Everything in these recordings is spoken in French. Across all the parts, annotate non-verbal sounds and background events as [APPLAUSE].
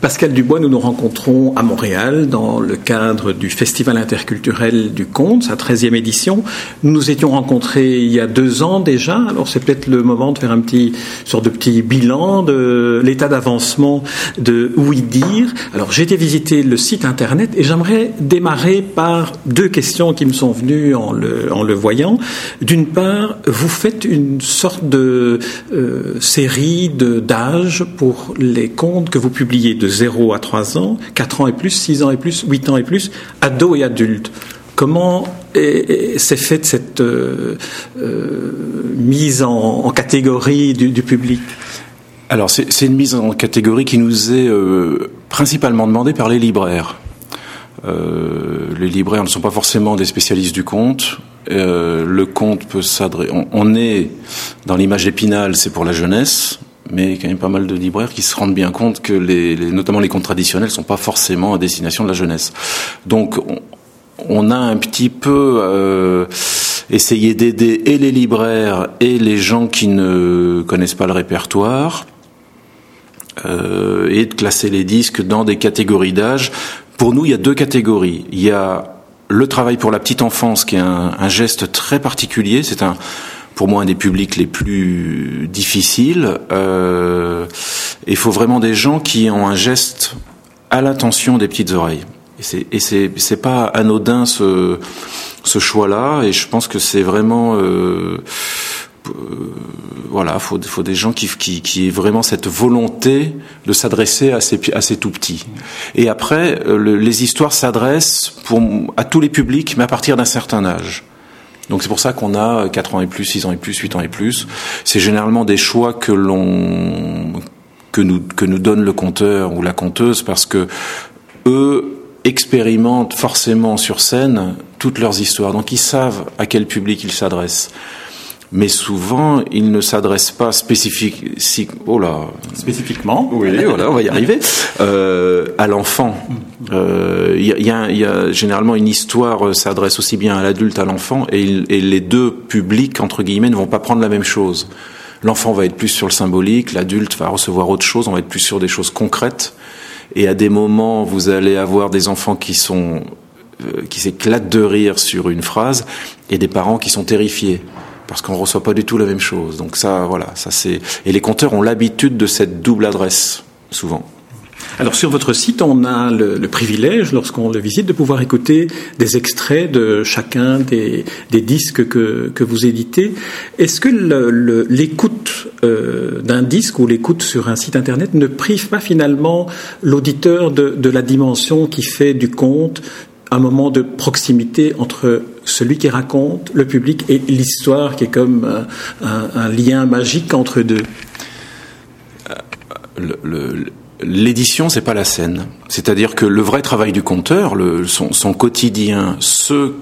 Pascal Dubois, nous nous rencontrons à Montréal dans le cadre du Festival interculturel du Conte, sa 13e édition. Nous nous étions rencontrés il y a deux ans déjà, alors c'est peut-être le moment de faire un petit sorte de petit bilan de l'état d'avancement de Oui Dire. Alors j'ai été visiter le site internet et j'aimerais démarrer par deux questions qui me sont venues en le, en le voyant. D'une part, vous faites une sorte de euh, série d'âges pour les contes que vous publiez 0 à 3 ans, 4 ans et plus, 6 ans et plus, 8 ans et plus, ados et adultes. Comment s'est faite cette euh, euh, mise en, catégorie du, public? Alors c'est une mise en catégorie qui nous est euh, principalement demandée par les libraires. les libraires ne sont pas forcément des spécialistes du conte. le conte peut s'adresser. on, est dans l'image épinale, c'est pour la jeunesse mais quand même pas mal de libraires qui se rendent bien compte que les, notamment les contes traditionnels sont pas forcément à destination de la jeunesse. Donc on, a un petit peu euh, essayé d'aider et les libraires et les gens qui ne connaissent pas le répertoire euh, et de classer les disques dans des catégories d'âge. Pour nous, il y a deux catégories. Il y a le travail pour la petite enfance, qui est un, un geste très particulier. C'est un pour moi un des publics les plus difficiles. Euh, il faut vraiment des gens qui ont un geste à l'attention des petites oreilles. Et c'est c'est pas anodin ce ce choix-là. Et je pense que c'est vraiment euh, euh, voilà, faut faut des gens qui qui qui aient vraiment cette volonté de s'adresser à ces à ces tout petits. Et après, les histoires s'adressent pour à tous les publics, mais à partir d'un certain âge. Donc c'est pour ça qu'on a 4 ans et plus, 6 ans et plus, 8 ans et plus. C'est généralement des choix que l'on que nous que nous donne le conteur ou la conteuse parce que eux expérimentent forcément sur scène toutes leurs histoires. Donc ils savent à quel public ils s'adressent mais souvent il ne s'adresse pas spécifique, si, oh là, spécifiquement. Oui, voilà, on va y arriver. Euh, à l'enfant, il euh, y, a, y, a, généralement une histoire s'adresse aussi bien à l'adulte, à l'enfant, et, et les deux publics entre guillemets ne vont pas prendre la même chose. L'enfant va être plus sur le symbolique, l'adulte va recevoir autre chose, on va être plus sur des choses concrètes. Et à des moments, vous allez avoir des enfants qui sont euh, qui s'éclatent de rire sur une phrase et des parents qui sont terrifiés parce qu'on reçoit pas du tout la même chose. Donc ça, voilà, ça c'est. Et les compteurs ont l'habitude de cette double adresse souvent. Alors sur votre site, on a le, privilège, lorsqu'on le visite, de pouvoir écouter des extraits de chacun des, disques que, que, vous éditez. Est-ce que l'écoute euh, d'un disque ou l'écoute sur un site internet ne prive pas finalement l'auditeur de, de la dimension qui fait du conte un moment de proximité entre celui qui raconte, le public et l'histoire qui est comme euh, un, lien magique entre deux. Euh, l'édition, c'est pas la scène. C'est-à-dire que le vrai travail du conteur, son, quotidien, ce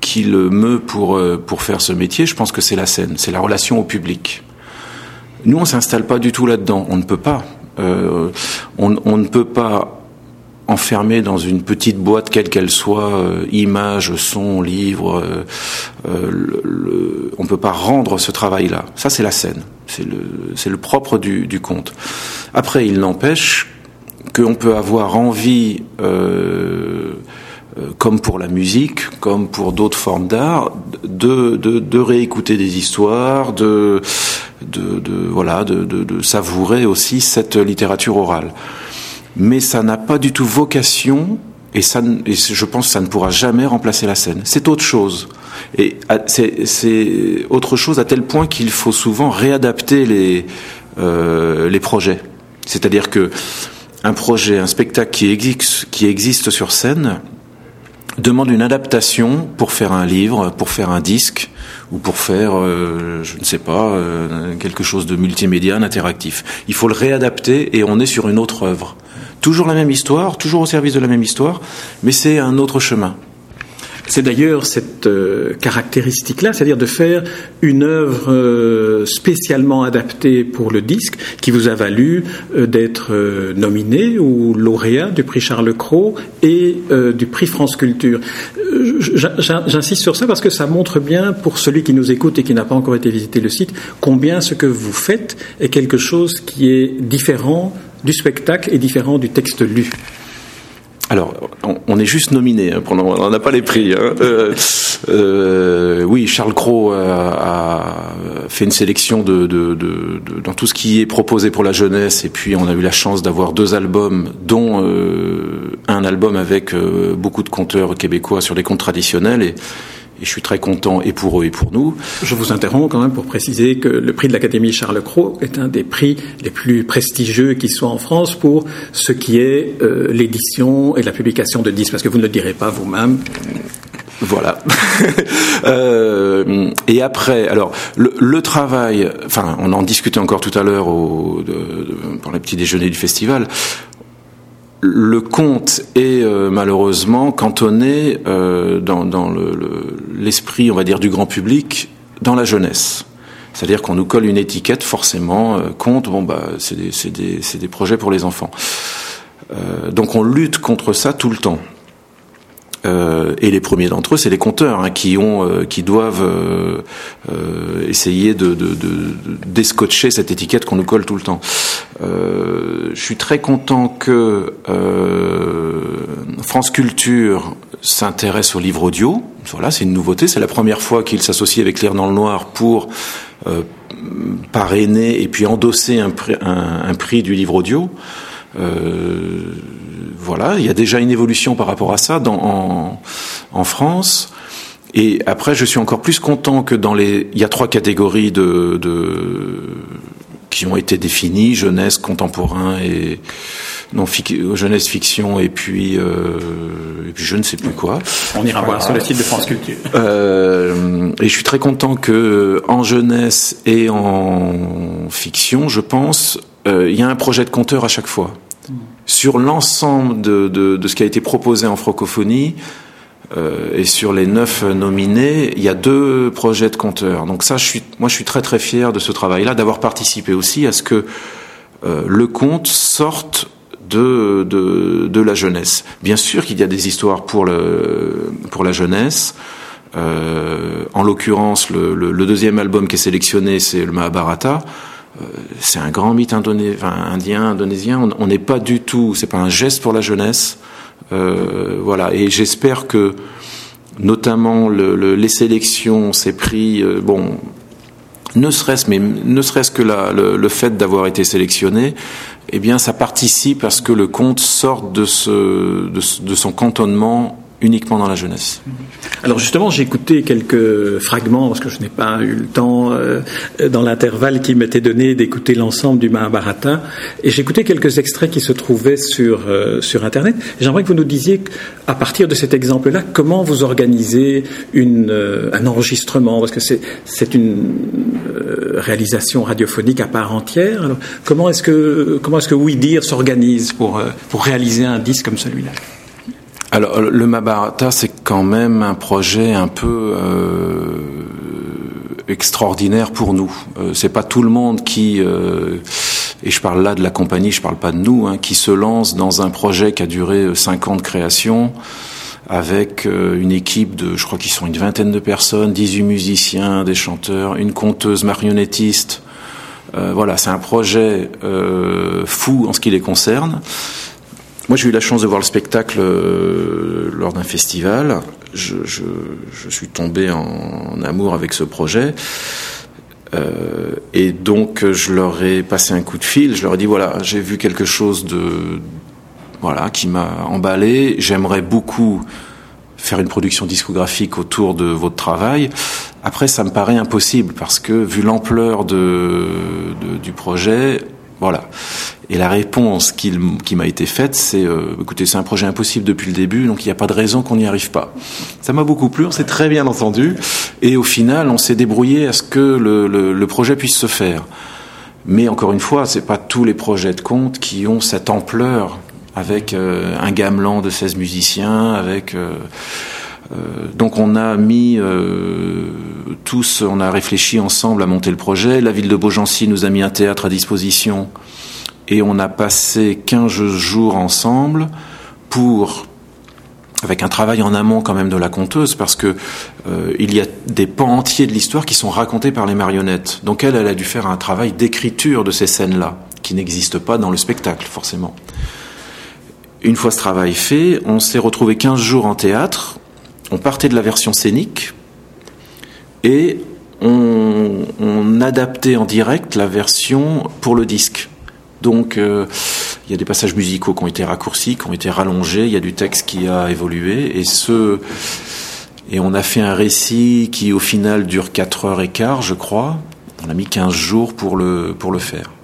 qui le meut pour, euh, pour faire ce métier, je pense que c'est la scène, c'est la relation au public. Nous, on s'installe pas du tout là-dedans. On ne peut pas. on, ne peut pas enfermé dans une petite boîte quelle qu'elle soit, euh, image, son, livre, euh, euh, le, on peut pas rendre ce travail-là. Ça, c'est la scène. C'est le, le propre du, du conte. Après, il n'empêche qu'on peut avoir envie, euh, euh, comme pour la musique, comme pour d'autres formes d'art, de, de, de, réécouter des histoires, de, de, voilà, de savourer aussi cette littérature orale mais ça n'a pas du tout vocation, et, ça, et je pense que ça ne pourra jamais remplacer la scène. C'est autre chose. Et c'est autre chose à tel point qu'il faut souvent réadapter les, euh, les projets. C'est-à-dire que un projet, un spectacle qui existe, qui existe sur scène demande une adaptation pour faire un livre, pour faire un disque ou pour faire, euh, je ne sais pas, euh, quelque chose de multimédia, interactif. Il faut le réadapter et on est sur une autre œuvre. Toujours la même histoire, toujours au service de la même histoire, mais c'est un autre chemin. C'est d'ailleurs cette euh, caractéristique-là, c'est-à-dire de faire une œuvre euh, spécialement adaptée pour le disque, qui vous a valu euh, d'être nominé ou lauréat du prix Charles Cros et du prix France Culture. J'insiste sur ça parce que ça montre bien, pour celui qui nous écoute et qui n'a pas encore été visiter le site, combien ce que vous faites est quelque chose qui est différent du spectacle et différent du texte lu. Alors, on, est juste nominé, hein, on n'a pas les prix. Hein. Euh, euh, oui, Charles Cros a, fait une sélection dans tout ce qui est proposé pour la jeunesse, et puis on a eu la chance d'avoir deux albums, dont euh, un album avec beaucoup de conteurs québécois sur les contes traditionnels, et je suis très content et pour eux et pour nous. Je vous interromps quand même pour préciser que le prix de l'Académie Charles Cros est un des prix les plus prestigieux qui soit en France pour ce qui est euh, l'édition et la publication de disques, parce que vous ne le direz pas vous-même. Voilà. [LAUGHS] euh, et après, alors le, le, travail, enfin, on en discutait encore tout à l'heure pour les petits déjeuners du festival le conte est euh, malheureusement cantonné euh, dans, l'esprit, on va dire, du grand public, dans la jeunesse. C'est-à-dire qu'on nous colle une étiquette, forcément, euh, conte, bon, bah, c'est des, des, projets pour les enfants. donc on lutte contre ça tout le temps. Euh, et les premiers d'entre eux, c'est les compteurs hein, qui ont, euh, qui doivent euh, essayer de, de, de, cette étiquette qu'on nous colle tout le temps. je suis très content que France Culture s'intéresse au livre audio. Voilà, c'est une nouveauté. C'est la première fois qu'il s'associe avec L'air dans le noir pour parrainer et puis endosser un, un, un prix du livre audio. Euh, voilà, il y a déjà une évolution par rapport à ça dans, en, France. Et après, je suis encore plus content que dans les. Il y a trois catégories de, de qui ont été définies jeunesse, contemporain et non jeunesse fiction et puis, euh, et puis je ne sais plus quoi. On ira voir sur le site de France Culture. Euh, et je suis très content que en jeunesse et en fiction, je pense, euh, il y a un projet de compteur à chaque fois sur l'ensemble de, de, ce qui a été proposé en francophonie euh, et sur les neuf nominés, il y a deux projets de compteurs. Donc ça, je suis, moi, je suis très très fier de ce travail-là, d'avoir participé aussi à ce que euh, le conte sorte de, de, de, la jeunesse. Bien sûr qu'il y a des histoires pour, le, pour la jeunesse. Euh, en l'occurrence, le, deuxième album qui est sélectionné, c'est le Mahabharata. Euh, c'est un grand mythe indien, indonésien. On n'est pas du tout, c'est pas un geste pour la jeunesse. Euh, voilà. Et j'espère que, notamment les sélections, ces prix, euh, bon, ne serait-ce que le, fait d'avoir été sélectionné, eh bien, ça participe à ce que le conte sorte de son cantonnement uniquement dans la jeunesse. Alors justement, j'ai écouté quelques fragments parce que je n'ai pas eu le temps euh, dans l'intervalle qui m'était donné d'écouter l'ensemble du Mahabharata et j'ai écouté quelques extraits qui se trouvaient sur euh, sur internet. J'aimerais que vous nous disiez à partir de cet exemple-là comment vous organisez une euh, un enregistrement parce que c'est une réalisation radiophonique à part entière. Alors comment est-ce que comment est-ce que Oui Dire s'organise pour pour réaliser un disque comme celui-là? Alors le Mabarata, c'est quand même un projet un peu euh, extraordinaire pour nous. Euh, c'est pas tout le monde qui, euh, et je parle là de la compagnie, je parle pas de nous, hein, qui se lance dans un projet qui a duré cinq ans de création avec une équipe de, je crois qu'ils sont une vingtaine de personnes, 18 musiciens, des chanteurs, une conteuse marionnettiste. voilà, c'est un projet fou en ce qui les concerne. Moi, j'ai eu la chance de voir le spectacle euh, lors d'un festival. Je, je, je, suis tombé en, amour avec ce projet. Euh, et donc, je leur ai passé un coup de fil. Je leur ai dit voilà, j'ai vu quelque chose de voilà qui m'a emballé. J'aimerais beaucoup faire une production discographique autour de votre travail. Après, ça me paraît impossible parce que vu l'ampleur de, de, du projet, voilà. Et la réponse qui, m'a été faite, c'est euh, écoutez, c'est un projet impossible depuis le début, donc il n'y a pas de raison qu'on n'y arrive pas. Ça m'a beaucoup plu, on s'est très bien entendu, et au final, on s'est débrouillé à ce que le, le, le, projet puisse se faire. Mais encore une fois, c'est pas tous les projets de compte qui ont cette ampleur avec euh, un gamelan de 16 musiciens, avec euh, donc on a mis tous, on a réfléchi ensemble à monter le projet. La ville de Beaugency nous a mis un théâtre à disposition et on a passé 15 jours ensemble pour avec un travail en amont quand même de la conteuse parce que euh, il y a des pans entiers de l'histoire qui sont racontés par les marionnettes. Donc elle, elle a dû faire un travail d'écriture de ces scènes-là qui n'existent pas dans le spectacle forcément. Une fois ce travail fait, on s'est retrouvé 15 jours en théâtre. On partait de la version scénique et on, adaptait en direct la version pour le disque. Donc euh, il y a des passages musicaux qui ont été raccourcis, qui ont été rallongés, il y a du texte qui a évolué et ce et on a fait un récit qui au final dure 4 heures et quart, je crois. On a mis 15 jours pour le pour le faire.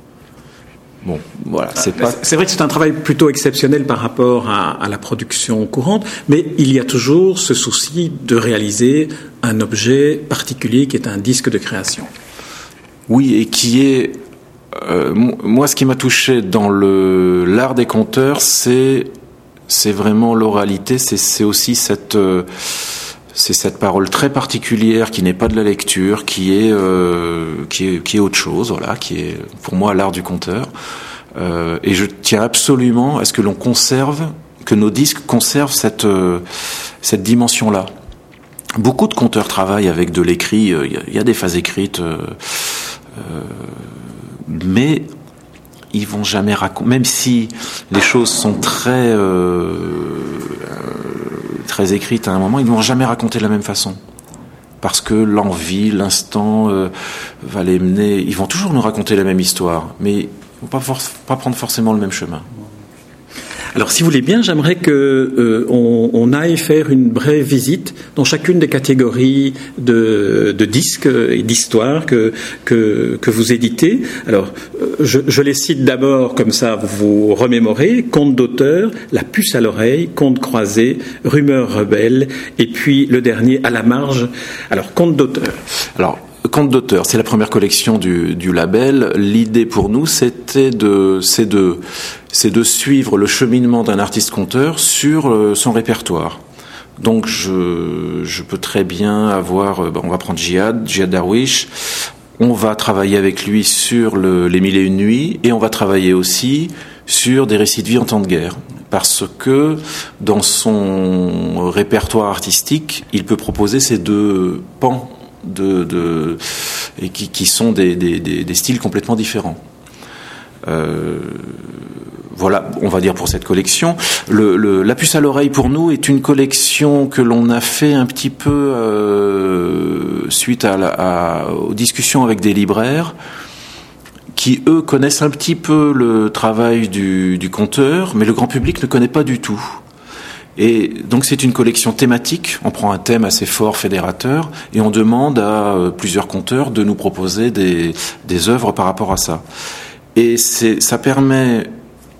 Bon, voilà, c'est pas. C'est vrai que c'est un travail plutôt exceptionnel par rapport à, à, la production courante, mais il y a toujours ce souci de réaliser un objet particulier qui est un disque de création. Oui, et qui est euh, moi, ce qui m'a touché dans le l'art des conteurs, c'est c'est vraiment l'oralité. C'est aussi cette euh, c'est cette parole très particulière qui n'est pas de la lecture, qui est, euh, qui est qui est autre chose, voilà, qui est pour moi l'art du conteur. Euh, et je tiens absolument à ce que l'on conserve, que nos disques conservent cette euh, cette dimension-là. Beaucoup de conteurs travaillent avec de l'écrit. Il y, a des phases écrites mais ils vont jamais raconter, même si les choses sont très euh, très écrites à un moment, ils ne vont jamais raconter de la même façon. Parce que l'envie, l'instant euh, va les mener. Ils vont toujours nous raconter la même histoire, mais ils vont pas, pas prendre forcément le même chemin. Alors, si vous voulez bien, j'aimerais que euh, on, on, aille faire une brève visite dans chacune des catégories de, de disques et d'histoires que, que, que, vous éditez. Alors, euh, je, je, les cite d'abord comme ça, vous vous remémorez Conte d'auteur, La puce à l'oreille, Conte croisé, Rumeur rebelle, et puis le dernier à la marge. Alors, Conte d'auteur. Alors, Conte d'auteur, c'est la première collection du, du label. L'idée pour nous, c'était de, c'est de, c'est de suivre le cheminement d'un artiste conteur sur euh, son répertoire. Donc je, peux très bien avoir, euh, on va prendre Jihad, Jihad Darwish, on va travailler avec lui sur le, les mille et une nuits et on va travailler aussi sur des récits de vie en temps de guerre. Parce que dans son répertoire artistique, il peut proposer ces deux pans de, et qui, sont des, des, des, styles complètement différents. Euh, voilà, on va dire pour cette collection. Le, le, la puce à l'oreille pour nous est une collection que l'on a fait un petit peu euh, suite aux discussions avec des libraires qui eux connaissent un petit peu le travail du, du conteur, mais le grand public ne connaît pas du tout. Et donc c'est une collection thématique. On prend un thème assez fort, fédérateur, et on demande à euh, plusieurs conteurs de nous proposer des, des œuvres par rapport à ça. Et ça permet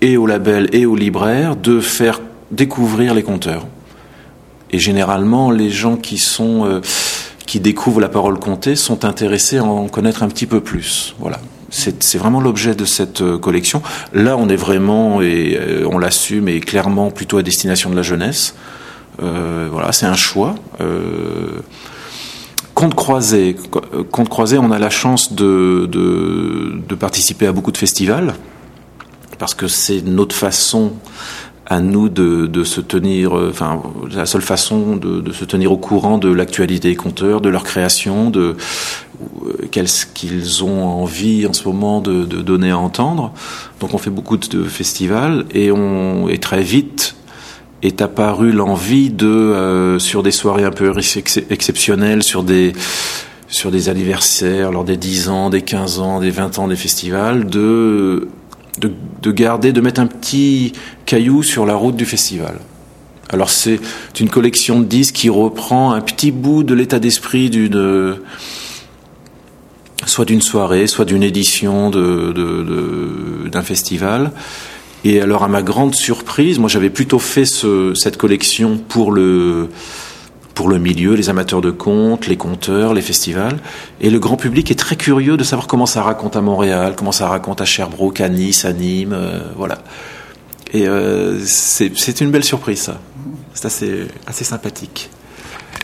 et au label et aux libraires de faire découvrir les conteurs. Et généralement, les gens qui sont euh, qui découvrent la parole contée sont intéressés à en connaître un petit peu plus. Voilà. C'est vraiment l'objet de cette euh, collection. Là, on est vraiment, et euh, on l'assume, et clairement plutôt à destination de la jeunesse. Voilà, c'est un choix. Compte croisé, Compte croisé, on a la chance de, de participer à beaucoup de festivals parce que c'est notre façon à nous de, de, se tenir, euh, enfin, la seule façon de, de se tenir au courant de l'actualité des compteurs, de leur création, de euh, qu'est-ce qu'ils ont envie en ce moment de, de, donner à entendre. Donc on fait beaucoup de festivals et on est très vite est apparu l'envie de euh, sur des soirées un peu ex exceptionnelles, sur des sur des anniversaires, lors des 10 ans, des 15 ans, des 20 ans des festivals, de de, de, garder, de mettre un petit caillou sur la route du festival. Alors c'est une collection de disques qui reprend un petit bout de l'état d'esprit d'une soit d'une soirée, soit d'une édition d'un de, de, festival. Et alors à ma grande surprise, moi j'avais plutôt fait ce, cette collection pour le pour le milieu, les amateurs de contes, les conteurs, les festivals. Et le grand public est très curieux de savoir comment ça raconte à Montréal, comment ça raconte à Sherbrooke, à Nice, à Nîmes, euh, voilà. Et euh, c'est une belle surprise, ça. C'est assez, assez sympathique.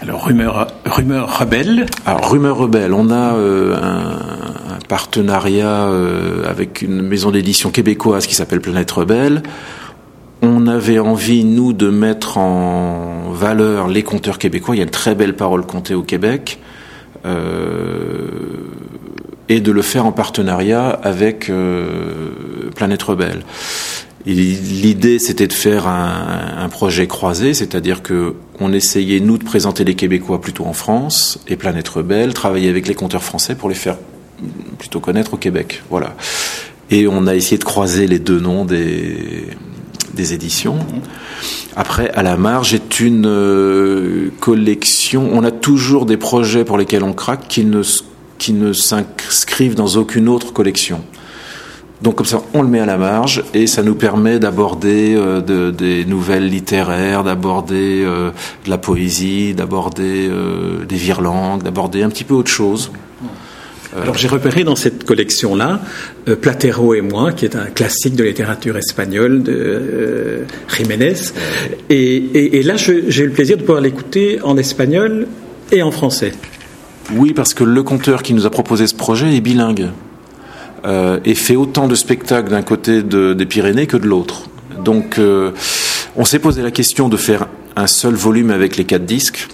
Alors, rumeur, rumeur rebelle Alors, rumeur rebelle, on a euh, un, un, partenariat euh, avec une maison d'édition québécoise qui s'appelle Planète Rebelle. On avait envie, nous, de mettre en valeur les conteurs québécois. Il y a une très belle parole contée au Québec. Euh, et de le faire en partenariat avec euh, Planète Rebelle. L'idée, c'était de faire un, projet croisé, c'est-à-dire que on essayait nous de présenter les Québécois plutôt en France et Planète Rebelle travailler avec les conteurs français pour les faire plutôt connaître au Québec. Voilà. Et on a essayé de croiser les deux noms des, des éditions. Après, à la marge est une euh, collection. On a toujours des projets pour lesquels on craque qui ne, qui ne s'inscrivent dans aucune autre collection. Donc comme ça, on le met à la marge et ça nous permet d'aborder euh, de, des nouvelles littéraires, d'aborder euh, de la poésie, d'aborder des virlangues, d'aborder un petit peu autre chose. Alors j'ai repéré dans cette collection-là euh, Platero et moi, qui est un classique de littérature espagnole de euh, Jiménez. Et, là, j'ai eu le plaisir de pouvoir l'écouter en espagnol et en français. Oui, parce que le conteur qui nous a proposé ce projet est bilingue euh, et fait autant de spectacles d'un côté de, des Pyrénées que de l'autre. Donc, euh, on s'est posé la question de faire un seul volume avec les quatre disques.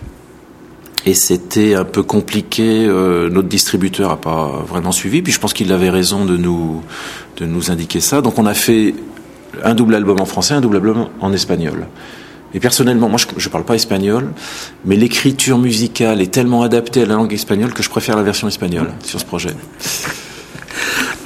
Et c'était un peu compliqué. Euh, notre distributeur a pas vraiment suivi. Puis je pense qu'il avait raison de nous de nous indiquer ça. Donc on a fait un double album en français, un double album en espagnol. Et personnellement, moi, je ne parle pas espagnol, mais l'écriture musicale est tellement adaptée à la langue espagnole que je préfère la version espagnole sur ce projet.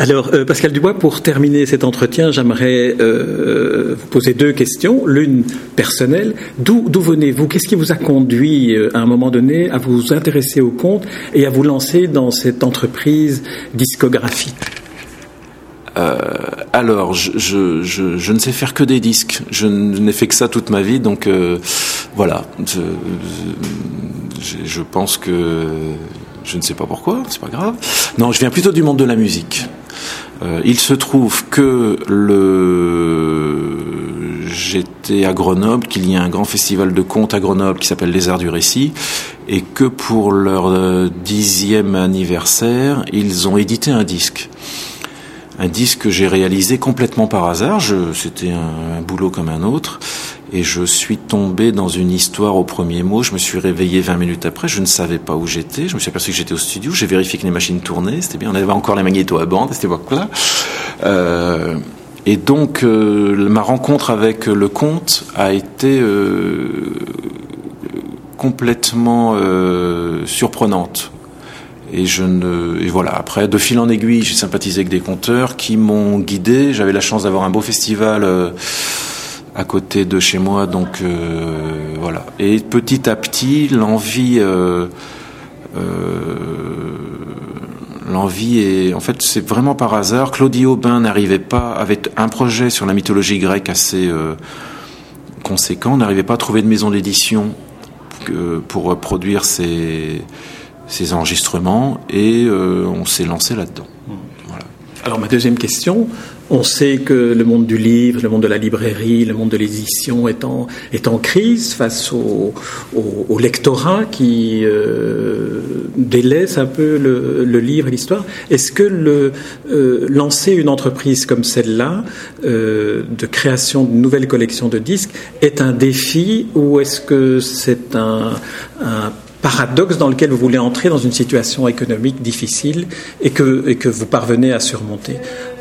Alors, euh, Pascal Dubois, pour terminer cet entretien, j'aimerais euh, vous poser deux questions. L'une personnelle. D'où venez-vous? Qu'est-ce qui vous a conduit, euh, à un moment donné, à vous intéresser au conte et à vous lancer dans cette entreprise discographique? Euh, alors, je, je, je, je, ne sais faire que des disques. Je n'ai fait que ça toute ma vie, donc euh, voilà. Je, pense que je ne sais pas pourquoi, c'est pas grave. Non, je viens plutôt du monde de la musique. Euh, il se trouve que le j'étais à Grenoble, qu'il y a un grand festival de contes à Grenoble qui s'appelle Les Arts du Récit, et que pour leur dixième anniversaire, ils ont édité un disque un disque que j'ai réalisé complètement par hasard. C'était un, un, boulot comme un autre. Et je suis tombé dans une histoire au premier mot. Je me suis réveillé 20 minutes après. Je ne savais pas où j'étais. Je me suis aperçu que j'étais au studio. J'ai vérifié que les machines tournaient. C'était bien. On avait encore les magnétos à bande à cette époque-là. Et donc, euh, ma rencontre avec le comte a été euh, complètement euh, surprenante. Et je ne, et voilà. Après, de fil en aiguille, j'ai sympathisé avec des conteurs qui m'ont guidé. J'avais la chance d'avoir un beau festival euh, à côté de chez moi, donc euh, voilà. Et petit à petit, l'envie, euh, l'envie est, en fait, c'est vraiment par hasard. Claudie Aubin n'arrivait pas, avec un projet sur la mythologie grecque assez conséquent, n'arrivait pas à trouver de maison d'édition pour produire ses ces enregistrements et euh, on s'est lancé là-dedans. Voilà. Alors ma deuxième question, on sait que le monde du livre, le monde de la librairie, le monde de l'édition est en, crise face au, lectorat qui euh, délaisse un peu le, le livre et l'histoire. Est-ce que le, euh, lancer une entreprise comme celle-là, euh, de création de nouvelles collections de disques, est un défi ou est-ce que c'est un, un paradoxe dans lequel vous voulez entrer dans une situation économique difficile et que, et que vous parvenez à surmonter?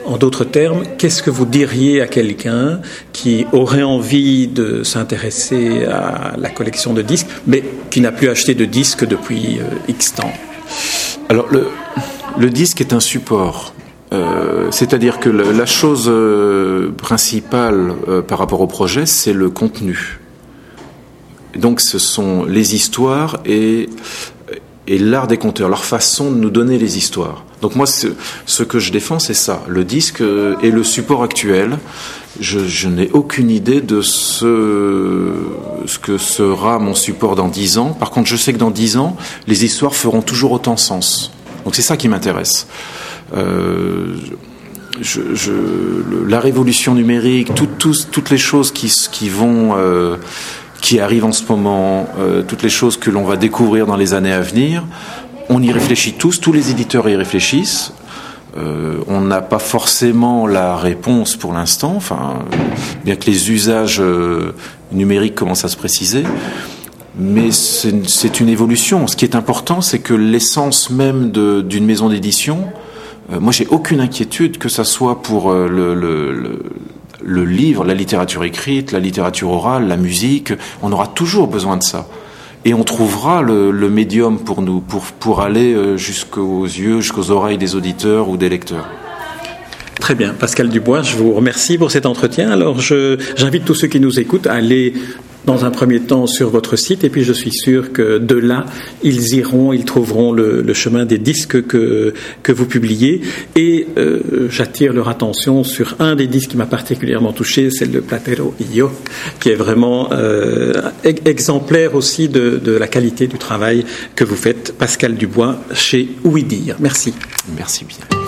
En d'autres termes, qu'est-ce que vous diriez à quelqu'un qui aurait envie de s'intéresser à la collection de disques, mais qui n'a plus acheté de disques depuis euh, X temps? Alors, le, le disque est un support. Euh, C'est-à-dire que la chose euh, principale par rapport au projet, c'est le contenu. Donc ce sont les histoires et, et l'art des conteurs, leur façon de nous donner les histoires. Donc moi, ce, que je défends, c'est ça. Le disque est le support actuel. Je, je n'ai aucune idée de ce, ce que sera mon support dans dix ans. Par contre, je sais que dans dix ans, les histoires feront toujours autant sens. Donc c'est ça qui m'intéresse. Euh, je, je, la révolution numérique, tout, tout, toutes les choses qui, qui vont... Euh, qui arrive en ce moment, euh, toutes les choses que l'on va découvrir dans les années à venir. On y réfléchit tous, tous les éditeurs y réfléchissent. Euh, on n'a pas forcément la réponse pour l'instant, enfin, bien que les usages euh, numériques commencent à se préciser. Mais c'est une évolution. Ce qui est important, c'est que l'essence même d'une maison d'édition, euh, moi j'ai aucune inquiétude que ça soit pour le, livre, la littérature écrite, la littérature orale, la musique, on aura toujours besoin de ça et on trouvera le, médium pour nous, pour, pour aller euh, jusqu'aux yeux, jusqu'aux oreilles des auditeurs ou des lecteurs. Très bien. Pascal Dubois, je vous remercie pour cet entretien. Alors, j'invite tous ceux qui nous écoutent à aller dans un premier temps sur votre site et puis je suis sûr que de là, ils iront, ils trouveront le, chemin des disques que, que vous publiez. Et euh, j'attire leur attention sur un des disques qui m'a particulièrement touché, c'est le Platero Io, qui est vraiment euh, exemplaire aussi de, de, la qualité du travail que vous faites, Pascal Dubois, chez Ouidir. Merci. Merci bien.